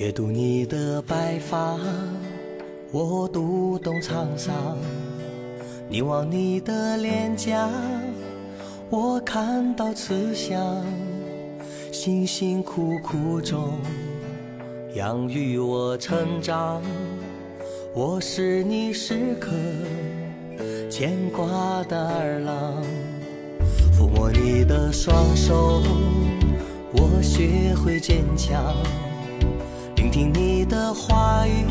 阅读你的白发，我读懂沧桑；凝望你的脸颊，我看到慈祥。辛辛苦苦中，养育我成长，我是你时刻牵挂的儿郎。抚摸你的双手，我学会坚强；听你的话语，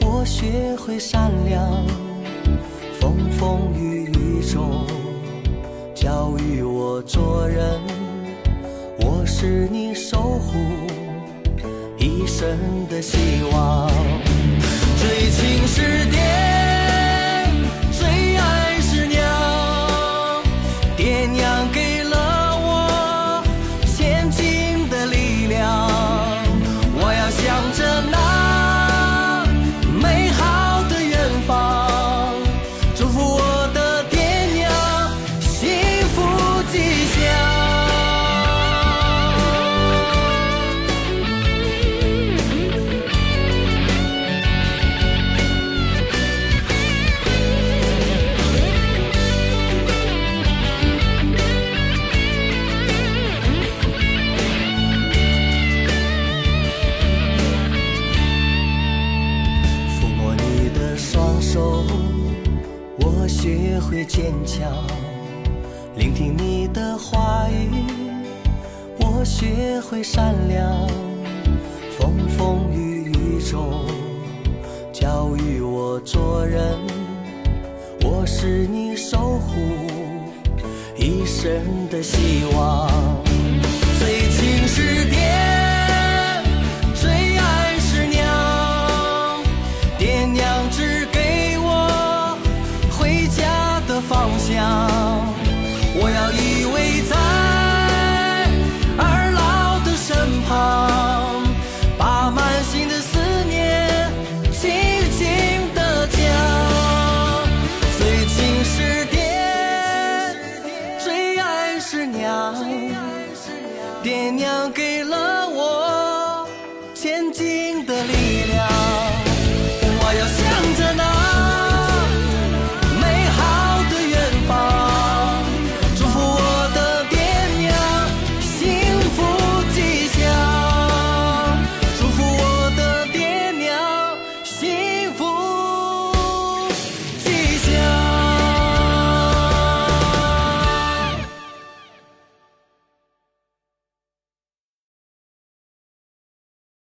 我学会善良。风风雨雨中，教育我做人，我是你守护一生的希望。最亲是会坚强；聆听你的话语，我学会善良。风风雨雨中，教育我做人，我是你守护一生的希望。最亲是爹，家的方向。我要依偎在二老的身旁，把满心的思念轻轻地讲。最亲是爹，最爱是娘。爹娘给